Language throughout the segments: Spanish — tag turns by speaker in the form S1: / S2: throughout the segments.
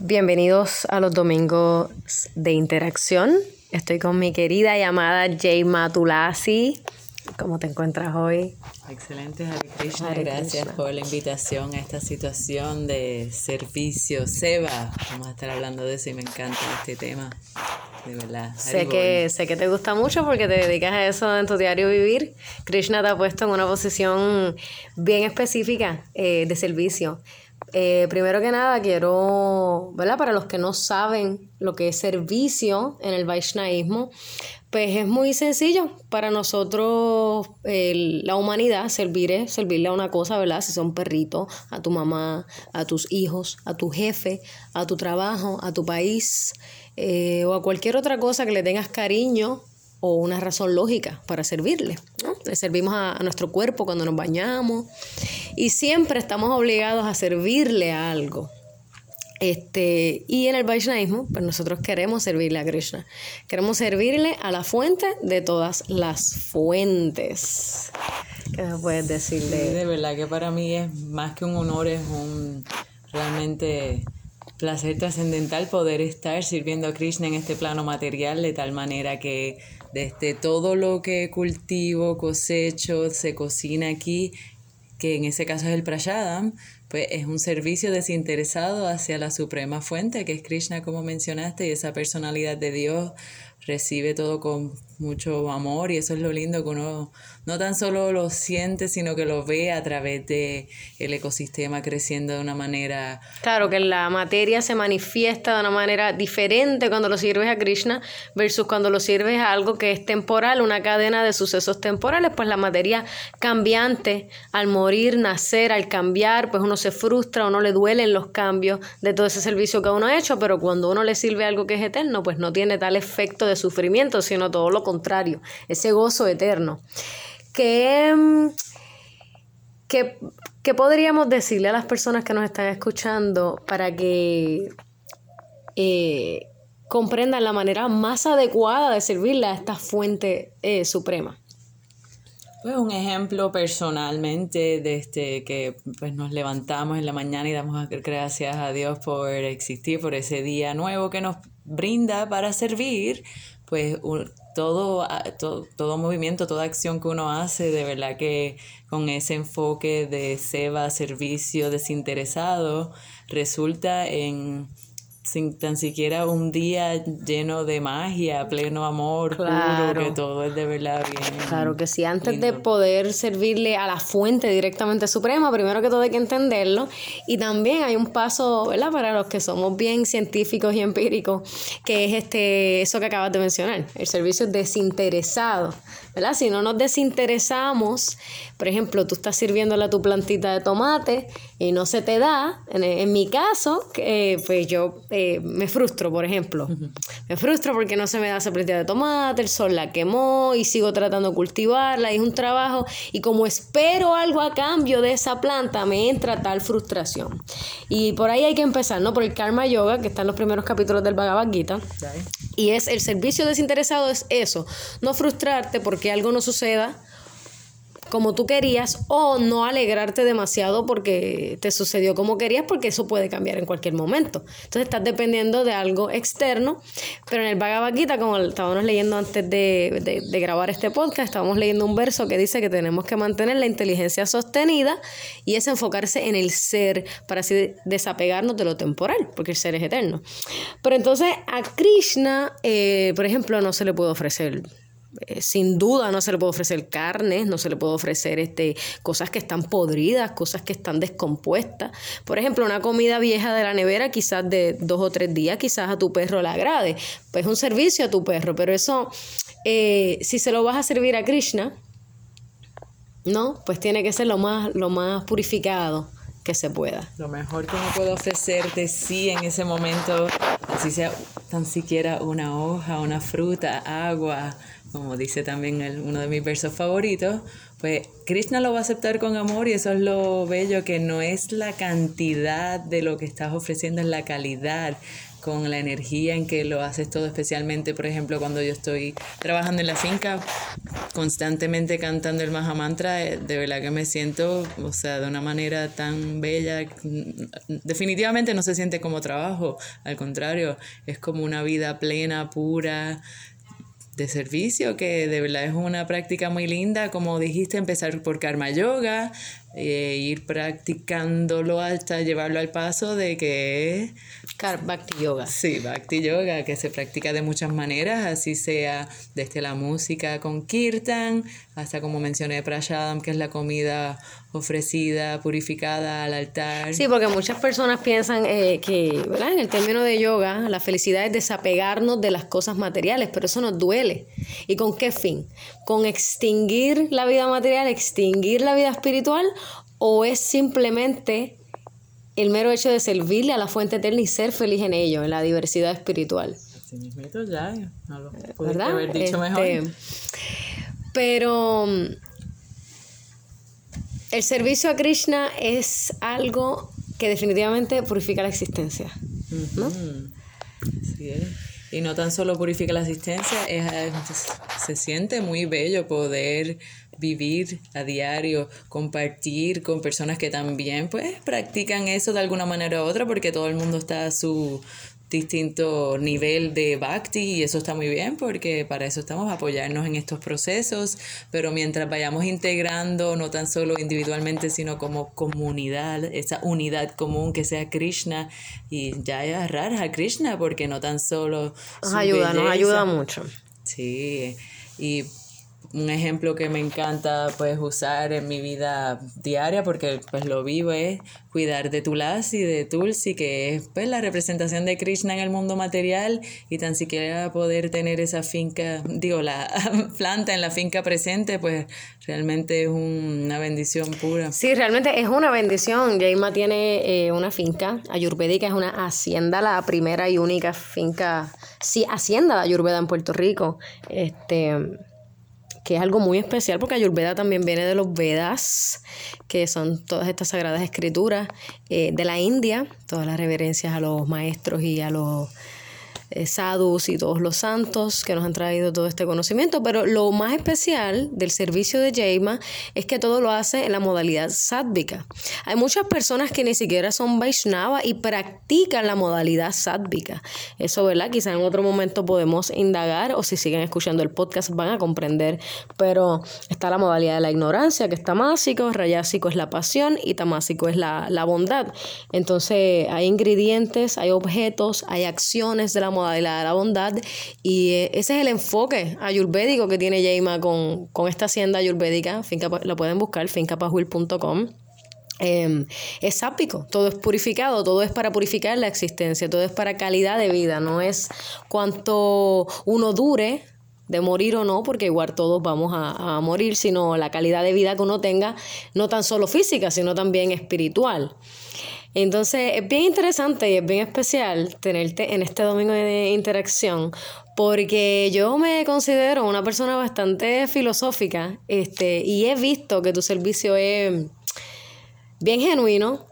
S1: Bienvenidos a los domingos de interacción. Estoy con mi querida llamada Jay Matulasi. ¿Cómo te encuentras hoy?
S2: Excelente, Hare Krishna. Gracias por la invitación a esta situación de servicio. Seba, vamos a estar hablando de eso y me encanta este tema. De verdad.
S1: Sé que, sé que te gusta mucho porque te dedicas a eso en tu diario vivir. Krishna te ha puesto en una posición bien específica eh, de servicio. Eh, primero que nada, quiero, ¿verdad? Para los que no saben lo que es servicio en el Vaishnavismo, pues es muy sencillo. Para nosotros, la humanidad, servir servirle a una cosa, ¿verdad? Si son perritos, a tu mamá, a tus hijos, a tu jefe, a tu trabajo, a tu país, eh, o a cualquier otra cosa que le tengas cariño o una razón lógica para servirle. Le servimos a, nuestro cuerpo cuando nos bañamos y siempre estamos obligados a servirle a algo. Este, y en el Vaishnavismo, pues nosotros queremos servirle a Krishna. Queremos servirle a la fuente de todas las fuentes. ¿Qué me puedes decirle?
S2: de verdad que para mí es más que un honor, es un realmente placer trascendental poder estar sirviendo a Krishna en este plano material de tal manera que desde todo lo que cultivo, cosecho, se cocina aquí, que en ese caso es el prashadam, pues es un servicio desinteresado hacia la suprema fuente, que es Krishna, como mencionaste, y esa personalidad de Dios recibe todo con mucho amor y eso es lo lindo que uno no tan solo lo siente, sino que lo ve a través de el ecosistema creciendo de una manera...
S1: Claro, que la materia se manifiesta de una manera diferente cuando lo sirves a Krishna versus cuando lo sirves a algo que es temporal, una cadena de sucesos temporales, pues la materia cambiante, al morir, nacer, al cambiar, pues uno se frustra, uno le duelen los cambios de todo ese servicio que uno ha hecho, pero cuando uno le sirve algo que es eterno, pues no tiene tal efecto de sufrimiento, sino todo lo contrario, ese gozo eterno. ¿Qué, qué, podríamos decirle a las personas que nos están escuchando para que eh, comprendan la manera más adecuada de servirle a esta fuente eh, suprema?
S2: Pues un ejemplo personalmente desde este, que pues nos levantamos en la mañana y damos gracias a Dios por existir, por ese día nuevo que nos brinda para servir, pues todo, todo, todo, movimiento, toda acción que uno hace, de verdad que con ese enfoque de seba, servicio desinteresado, resulta en sin tan siquiera un día lleno de magia, pleno amor, puro, que todo es de verdad bien.
S1: Claro que sí, antes de poder servirle a la fuente directamente suprema, primero que todo hay que entenderlo y también hay un paso, ¿verdad? Para los que somos bien científicos y empíricos, que es este eso que acabas de mencionar, el servicio desinteresado. ¿verdad? Si no nos desinteresamos, por ejemplo, tú estás sirviéndole a tu plantita de tomate y no se te da, en, mi caso, pues yo eh, me frustro, por ejemplo. Me frustro porque no se me da esa plantita de tomate, el sol la quemó y sigo tratando de cultivarla y es un trabajo y como espero algo a cambio de esa planta, me entra tal frustración. Y por ahí hay que empezar, ¿no? Por el karma yoga, que está en los primeros capítulos del Bhagavad Gita. Y es el servicio desinteresado es eso, no frustrarte porque algo no suceda como tú querías o no alegrarte demasiado porque te sucedió como querías porque eso puede cambiar en cualquier momento. Entonces estás dependiendo de algo externo, pero en el Bhagavad Gita, como estábamos leyendo antes de, de, grabar este podcast, estábamos leyendo un verso que dice que tenemos que mantener la inteligencia sostenida y es enfocarse en el ser para así desapegarnos de lo temporal, porque el ser es eterno. Pero entonces a Krishna, eh, por ejemplo, no se le puede ofrecer eh, sin duda no se le puede ofrecer carne, no se le puede ofrecer este, cosas que están podridas, cosas que están descompuestas. Por ejemplo, una comida vieja de la nevera, quizás de dos o tres días, quizás a tu perro le agrade. Pues es un servicio a tu perro, pero eso, eh, si se lo vas a servir a Krishna, ¿no? Pues tiene que ser lo más, lo más purificado que se pueda.
S2: Lo mejor que uno puede ofrecerte, sí, en ese momento, así sea tan siquiera una hoja, una fruta, agua, como dice también uno de mis versos favoritos, pues Krishna lo va a aceptar con amor y eso es lo bello, que no es la cantidad de lo que estás ofreciendo, es la calidad con la energía en que lo haces todo, especialmente, por ejemplo, cuando yo estoy trabajando en la finca, constantemente cantando el Mahamantra, eh, de verdad que me siento, o sea, de una manera tan bella, definitivamente no se siente como trabajo, al contrario, es como una vida plena, pura, de servicio, que de verdad es una práctica muy linda, como dijiste, empezar por karma yoga, e ir practicándolo hasta llevarlo al paso de que
S1: Bhakti Yoga.
S2: Sí, Bhakti Yoga, que se practica de muchas maneras, así sea desde la música con kirtan, hasta como mencioné prashadam, que es la comida ofrecida, purificada al altar.
S1: Sí, porque muchas personas piensan eh, que, ¿verdad? En el término de yoga, la felicidad es desapegarnos de las cosas materiales, pero eso nos duele. ¿Y con qué fin? ¿Con extinguir la vida material, extinguir la vida espiritual? ¿O es simplemente el mero hecho de servirle a la fuente eterna y ser feliz en ello, en la diversidad espiritual.
S2: ya, no lo ¿verdad? haber dicho mejor. Este,
S1: pero mm, el servicio a Krishna es algo que definitivamente purifica la existencia, ¿no?
S2: Y no tan solo purifica la existencia, se siente muy bello poder vivir a diario, compartir con personas que también pues practican eso de alguna manera u otra porque todo el mundo está a su distinto nivel de bhakti y eso está muy bien porque para eso estamos apoyarnos en estos procesos, pero mientras vayamos integrando no tan solo individualmente sino como comunidad, esa unidad común que sea Krishna y ya agarrar a Krishna porque no tan solo
S1: nos ayuda, nos ayuda mucho.
S2: Sí, y un ejemplo que me encanta pues usar en mi vida diaria porque pues lo vivo es cuidar de Tulasi, de Tulsi, que es pues la representación de Krishna en el mundo material y tan siquiera poder tener esa finca, digo, la planta en la finca presente, pues realmente es una bendición pura.
S1: Sí, realmente es una bendición. Jaima tiene eh, una finca ayurvédica, es una hacienda, la primera y única finca, sí, hacienda de ayurveda en Puerto Rico. Este que es algo muy especial porque Ayurveda también viene de los Vedas, que son todas estas sagradas escrituras eh, de la India, todas las reverencias a los maestros y a los sadhus y todos los santos que nos han traído todo este conocimiento, pero lo más especial del servicio de Jaima es que todo lo hace en la modalidad sádvica. Hay muchas personas que ni siquiera son Vaishnava y practican la modalidad sádvica. Eso, ¿verdad? Quizá en otro momento podemos indagar o si siguen escuchando el podcast van a comprender, pero está la modalidad de la ignorancia, que es tamásico, rayásico es la pasión y tamásico es la, la bondad. Entonces hay ingredientes, hay objetos, hay acciones de la de la bondad. Y eh, ese es el enfoque ayurvédico que tiene Jaima con, esta hacienda ayurvédica. Finca, lo pueden buscar, fincapajuil.com. Em, es sápico, todo es purificado, todo es para purificar la existencia, todo es para calidad de vida, no es cuánto uno dure de morir o no, porque igual todos vamos a, a, morir, sino la calidad de vida que uno tenga, no tan solo física, sino también espiritual. Entonces es bien interesante y es bien especial tenerte en este domingo de interacción porque yo me considero una persona bastante filosófica este, y he visto que tu servicio es bien genuino,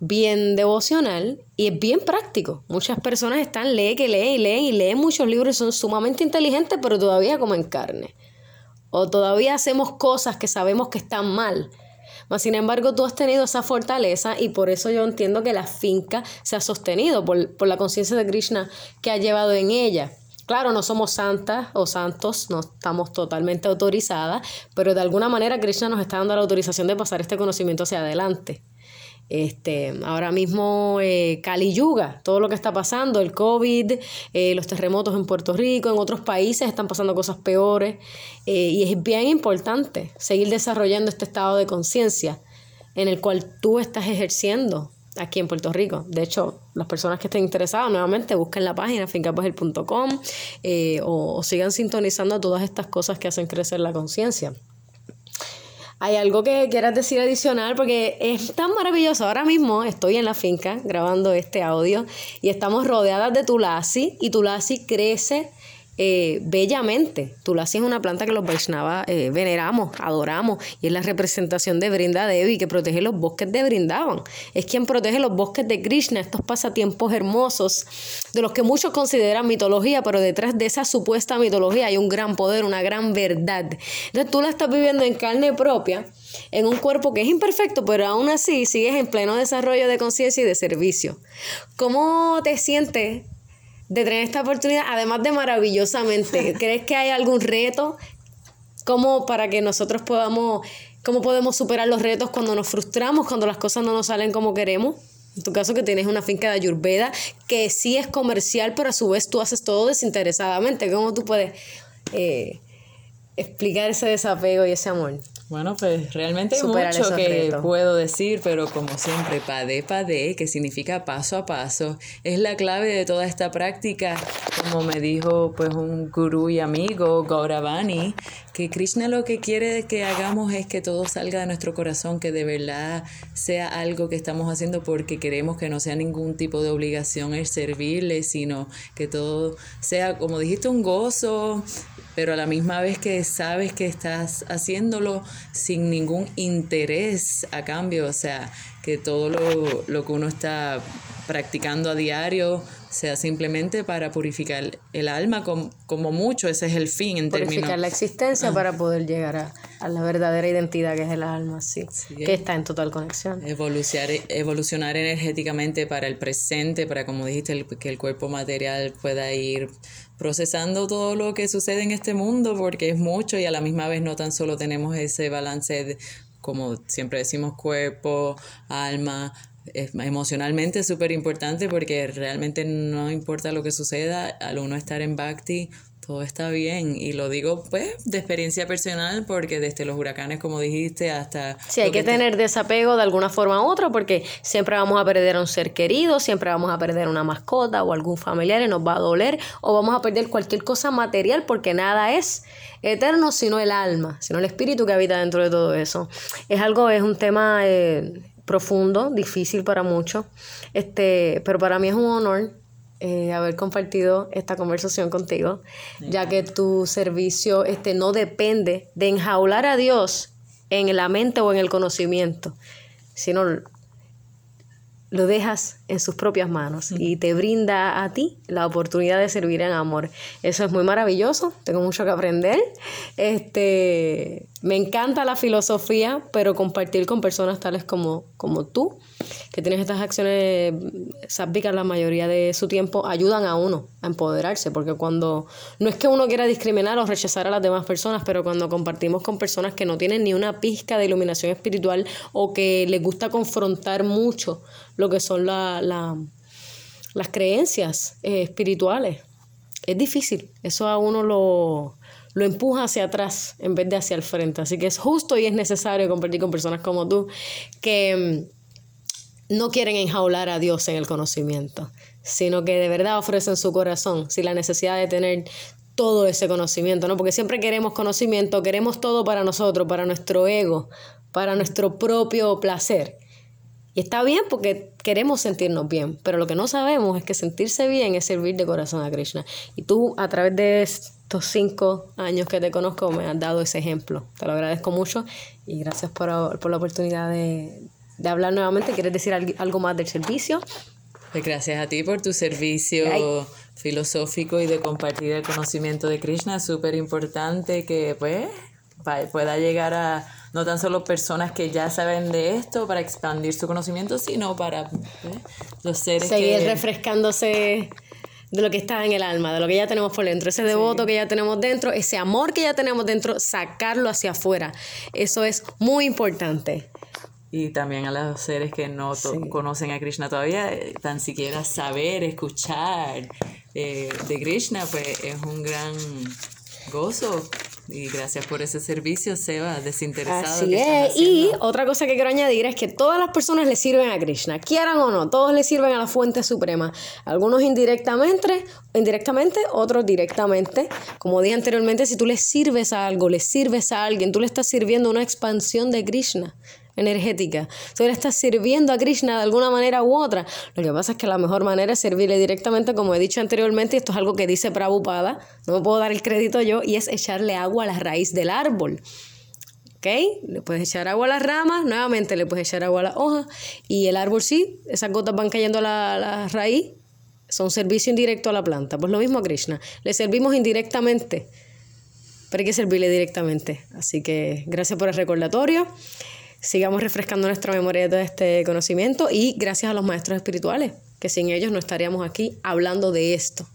S1: bien devocional y es bien práctico. Muchas personas están, leen que leen y leen y leen muchos libros y son sumamente inteligentes, pero todavía comen carne. O todavía hacemos cosas que sabemos que están mal sin embargo, tú has tenido esa fortaleza y por eso yo entiendo que la finca se ha sostenido por, por la conciencia de Krishna que ha llevado en ella. Claro, no somos santas o santos, no estamos totalmente autorizadas, pero de alguna manera Krishna nos está dando la autorización de pasar este conocimiento hacia adelante. Este, ahora mismo eh, Kali Yuga, todo lo que está pasando, el COVID, eh, los terremotos en Puerto Rico, en otros países están pasando cosas peores eh, y es bien importante seguir desarrollando este estado de conciencia en el cual tú estás ejerciendo aquí en Puerto Rico. De hecho, las personas que estén interesadas, nuevamente busquen la página fincapager.com eh, o, o sigan sintonizando todas estas cosas que hacen crecer la conciencia. ¿Hay algo que quieras decir adicional? Porque es tan maravilloso. Ahora mismo estoy en la finca grabando este audio y estamos rodeadas de tulasi y tulasi crece eh, bellamente. Tulasi es una planta que los Vaishnavas eh, veneramos, adoramos, y es la representación de Brinda Devi que protege los bosques de Brindavan. Es quien protege los bosques de Krishna, estos pasatiempos hermosos, de los que muchos consideran mitología, pero detrás de esa supuesta mitología hay un gran poder, una gran verdad. Entonces tú la estás viviendo en carne propia en un cuerpo que es imperfecto, pero aún así sigues en pleno desarrollo de conciencia y de servicio. ¿Cómo te sientes de tener esta oportunidad, además de maravillosamente. ¿Crees que hay algún reto? como para que nosotros podamos, cómo podemos superar los retos cuando nos frustramos, cuando las cosas no nos salen como queremos? En tu caso que tienes una finca de ayurveda que sí es comercial, pero a su vez tú haces todo desinteresadamente. ¿Cómo tú puedes eh, explicar ese desapego y ese amor?
S2: Bueno, pues realmente hay mucho que puedo decir, pero como siempre, pade pade, que significa paso a paso, es la clave de toda esta práctica, como me dijo pues un gurú y amigo, Gauravani, que Krishna lo que quiere que hagamos es que todo salga de nuestro corazón, que de verdad sea algo que estamos haciendo porque queremos que no sea ningún tipo de obligación el servirle, sino que todo sea, como dijiste, un gozo, pero a la misma vez que sabes que estás haciéndolo sin ningún interés a cambio, o sea, que todo lo, lo que uno está practicando a diario sea simplemente para purificar el alma, como, como mucho, ese es el fin en
S1: términos... Purificar la existencia ah. para poder llegar a, a, la verdadera identidad que es el alma, sí, que está en total conexión.
S2: Evolucionar, evolucionar energéticamente para el presente, para, como dijiste, que el cuerpo material pueda ir procesando todo lo que sucede en este mundo, porque es mucho y a la misma vez no tan solo tenemos ese balance, de, como siempre decimos, cuerpo, alma, emocionalmente es súper importante porque realmente no importa lo que suceda, al uno estar en Bhakti, todo está bien. Y lo digo, pues, de experiencia personal, porque desde los huracanes, como dijiste, hasta...
S1: Sí, hay que, tener desapego de alguna forma u otra, porque siempre vamos a perder a un ser querido, siempre vamos a perder una mascota o algún familiar y nos va a doler, o vamos a perder cualquier cosa material, porque nada es eterno sino el alma, sino el espíritu que habita dentro de todo eso. Es algo, es un tema... Eh, profundo, difícil para muchos, este, pero para mí es un honor eh, haber compartido esta conversación contigo, ya que tu servicio este, no depende de enjaular a Dios en la mente o en el conocimiento, sino lo dejas en sus propias manos y te brinda a ti la oportunidad de servir en amor. Eso es muy maravilloso, tengo mucho que aprender. Este, me encanta la filosofía, pero compartir con personas tales como, como tú, que tienes estas acciones sábicas la mayoría de su tiempo, ayudan a uno a empoderarse, porque cuando no es que uno quiera discriminar o rechazar a las demás personas, pero cuando compartimos con personas que no tienen ni una pizca de iluminación espiritual o que les gusta confrontar mucho lo que son las creencias eh, espirituales, es difícil, eso a uno lo lo empuja hacia atrás en vez de hacia el frente. Así que es justo y es necesario compartir con personas como tú que mm, no quieren enjaular a Dios en el conocimiento, sino que de verdad ofrecen su corazón sin la necesidad de tener todo ese conocimiento, ¿no? Porque siempre queremos conocimiento, queremos todo para nosotros, para nuestro ego, para nuestro propio placer. Y está bien porque queremos sentirnos bien, pero lo que no sabemos es que sentirse bien es servir de corazón a Krishna. Y tú, a través de estos cinco años que te conozco, me has dado ese ejemplo. Te lo agradezco mucho y gracias por, la oportunidad de, hablar nuevamente. ¿Quieres decir algo más del servicio?
S2: Pues gracias a ti por tu servicio filosófico y de compartir el conocimiento de Krishna. Es súper importante que pues pueda llegar a no tan solo personas que ya saben de esto para expandir su conocimiento, sino para ¿eh? los seres
S1: Seguir refrescándose de lo que está en el alma, de lo que ya tenemos por dentro, ese devoto que ya tenemos dentro, ese amor que ya tenemos dentro, sacarlo hacia afuera. Eso es muy importante.
S2: Y también a los seres que no conocen a Krishna todavía, eh, tan siquiera saber, escuchar eh, de Krishna, pues es un gran gozo y gracias por ese servicio, Seba, desinteresado.
S1: Así es. Y otra cosa que quiero añadir es que todas las personas le sirven a Krishna, quieran o no, todos le sirven a la fuente suprema. Algunos indirectamente, indirectamente, otros directamente. Como dije anteriormente, si tú le sirves a algo, le sirves a alguien, tú le estás sirviendo una expansión de Krishna. Energética. Tú le estás sirviendo a Krishna de alguna manera u otra. Lo que pasa es que la mejor manera es servirle directamente, como he dicho anteriormente, y esto es algo que dice Prabhupada, no me puedo dar el crédito yo, y es echarle agua a la raíz del árbol. ¿Ok? Le puedes echar agua a las ramas, nuevamente le puedes echar agua a las hojas, y el árbol sí, esas gotas van cayendo a la, la raíz, son servicio indirecto a la planta. Pues lo mismo a Krishna, le servimos indirectamente, pero hay que servirle directamente. Así que gracias por el recordatorio sigamos refrescando nuestra memoria de todo este conocimiento y gracias a los maestros espirituales, que sin ellos no estaríamos aquí hablando de esto.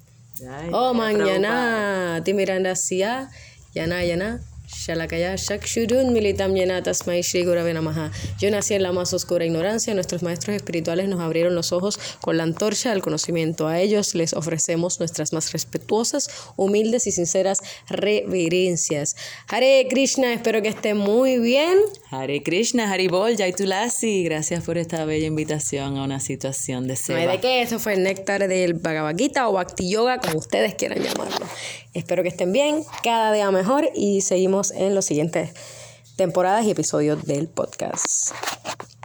S1: oh, mañana, ti miranda ya yana, yana. Shalakaya Shakshurun Militam Tasmai Shri Gurave Namaha. Yo nací en la más oscura ignorancia. Nuestros maestros espirituales nos abrieron los ojos con la antorcha del conocimiento. A ellos les ofrecemos nuestras más respetuosas, humildes y sinceras reverencias. Hare Krishna, espero que esté muy bien.
S2: Hare Krishna, Haribol, Jaitulasi. Gracias por esta bella invitación a una situación de seva.
S1: No hay de qué, eso fue el néctar del Bhagavad Gita o Bhakti Yoga, como ustedes quieran llamarlo. Espero que estén bien, cada día mejor y seguimos en los siguientes temporadas y episodios del podcast.